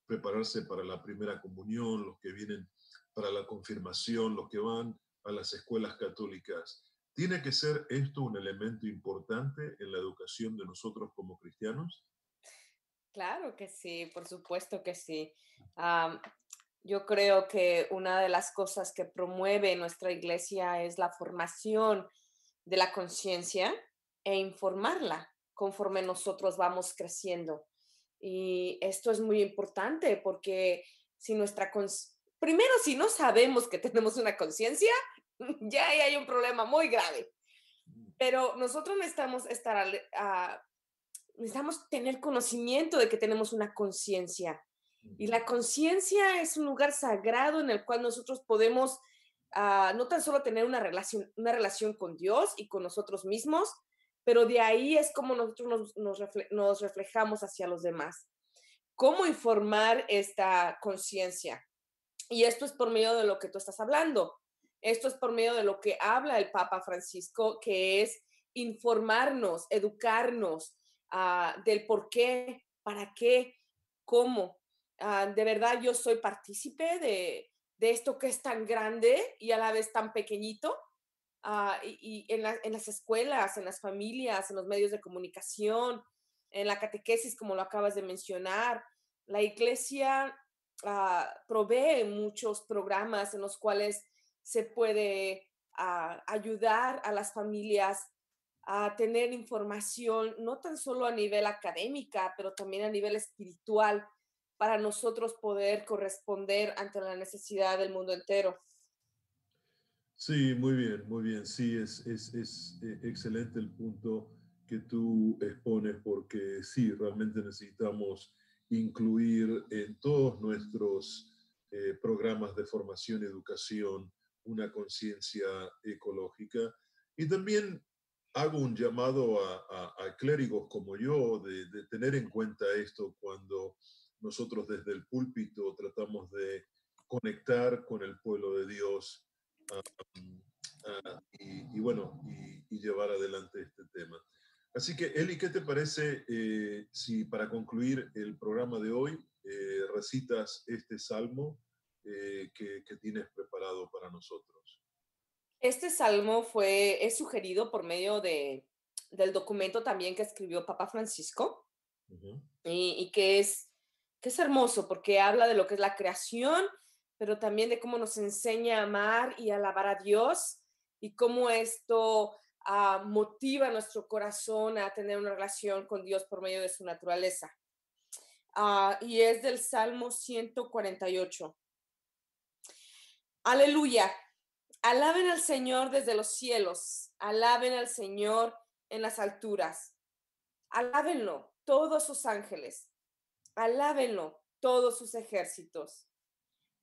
prepararse para la primera comunión, los que vienen para la confirmación, los que van a las escuelas católicas? ¿Tiene que ser esto un elemento importante en la educación de nosotros como cristianos? Claro que sí, por supuesto que sí. Yo creo que una de las cosas que promueve nuestra iglesia es la formación de la conciencia e informarla conforme nosotros vamos creciendo. Y esto es muy importante porque si nuestra primero si no sabemos que tenemos una conciencia, ya hay un problema muy grave. Mm. Pero nosotros necesitamos estar, uh, necesitamos tener conocimiento de que tenemos una conciencia. Y la conciencia es un lugar sagrado en el cual nosotros podemos uh, no tan solo tener una relación, una relación con Dios y con nosotros mismos, pero de ahí es como nosotros nos, nos reflejamos hacia los demás. ¿Cómo informar esta conciencia? Y esto es por medio de lo que tú estás hablando. Esto es por medio de lo que habla el Papa Francisco, que es informarnos, educarnos ah, del por qué, para qué, cómo. Ah, de verdad yo soy partícipe de, esto que es tan grande y a la vez tan pequeñito. Ah, y, en, en, las escuelas, en las familias, en los medios de comunicación, en la catequesis, como lo acabas de mencionar. La iglesia provee muchos programas en los cuales se puede ayudar a las familias a tener información, no tan solo a nivel académica, pero también a nivel espiritual, para nosotros poder corresponder ante la necesidad del mundo entero. Sí, muy bien, muy bien. Sí, es, es, es eh, excelente el punto que tú expones porque sí, realmente necesitamos incluir en todos nuestros eh, programas de formación y educación una conciencia ecológica. Y también hago un llamado a, clérigos como yo de, tener en cuenta esto cuando nosotros desde el púlpito tratamos de conectar con el pueblo de Dios y, bueno, y, llevar adelante este tema. Así que, Eli, ¿qué te parece eh, si para concluir el programa de hoy eh, recitas este salmo eh, que, tienes preparado para nosotros. Este salmo fue, es sugerido por medio de, del documento también que escribió Papa Francisco y, que, es, que es hermoso porque habla de lo que es la creación, pero también de cómo nos enseña a amar y alabar a Dios y cómo esto ah, motiva nuestro corazón a tener una relación con Dios por medio de su naturaleza. Ah, y es del Salmo 148. Aleluya. Alaben al Señor desde los cielos, alaben al Señor en las alturas. Alábenlo todos sus ángeles, alábenlo todos sus ejércitos.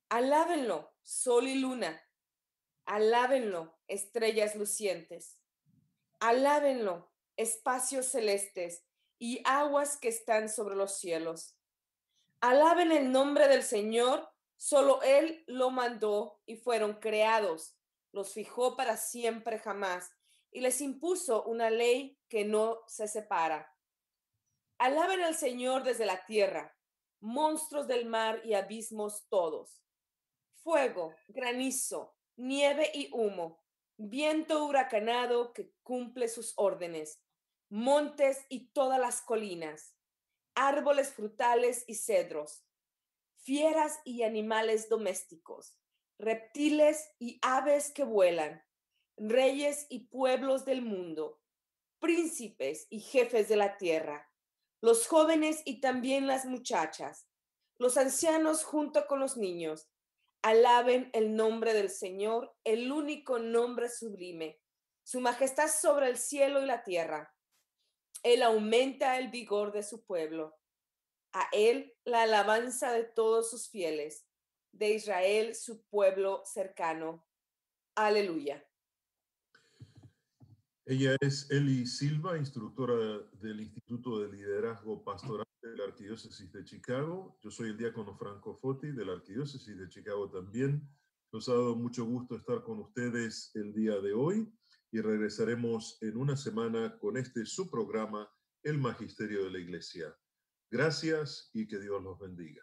Alábenlo sol y luna, alábenlo estrellas lucientes. Alábenlo espacios celestes y aguas que están sobre los cielos. Alaben el nombre del Señor, solo Él lo mandó y fueron creados. Los fijó para siempre jamás y les impuso una ley que no se separa. Alaben al Señor desde la tierra, monstruos del mar y abismos todos. Fuego, granizo, nieve y humo, viento huracanado que cumple sus órdenes, montes y todas las colinas, árboles frutales y cedros, fieras y animales domésticos, reptiles y aves que vuelan, reyes y pueblos del mundo, príncipes y jefes de la tierra, los jóvenes y también las muchachas, los ancianos junto con los niños, alaben el nombre del Señor, el único nombre sublime, su majestad sobre el cielo y la tierra. Él aumenta el vigor de su pueblo. A Él la alabanza de todos sus fieles, de Israel su pueblo cercano. Aleluya. Ella es Eli Silva, instructora del Instituto de Liderazgo Pastoral de la Arquidiócesis de Chicago. Yo soy el diácono Franco Foti de la Arquidiócesis de Chicago también. Nos ha dado mucho gusto estar con ustedes el día de hoy y regresaremos en una semana con este su programa, El Magisterio de la Iglesia. Gracias y que Dios los bendiga.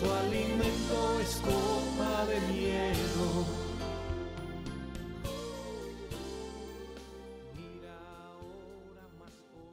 su alimento es copa de miel.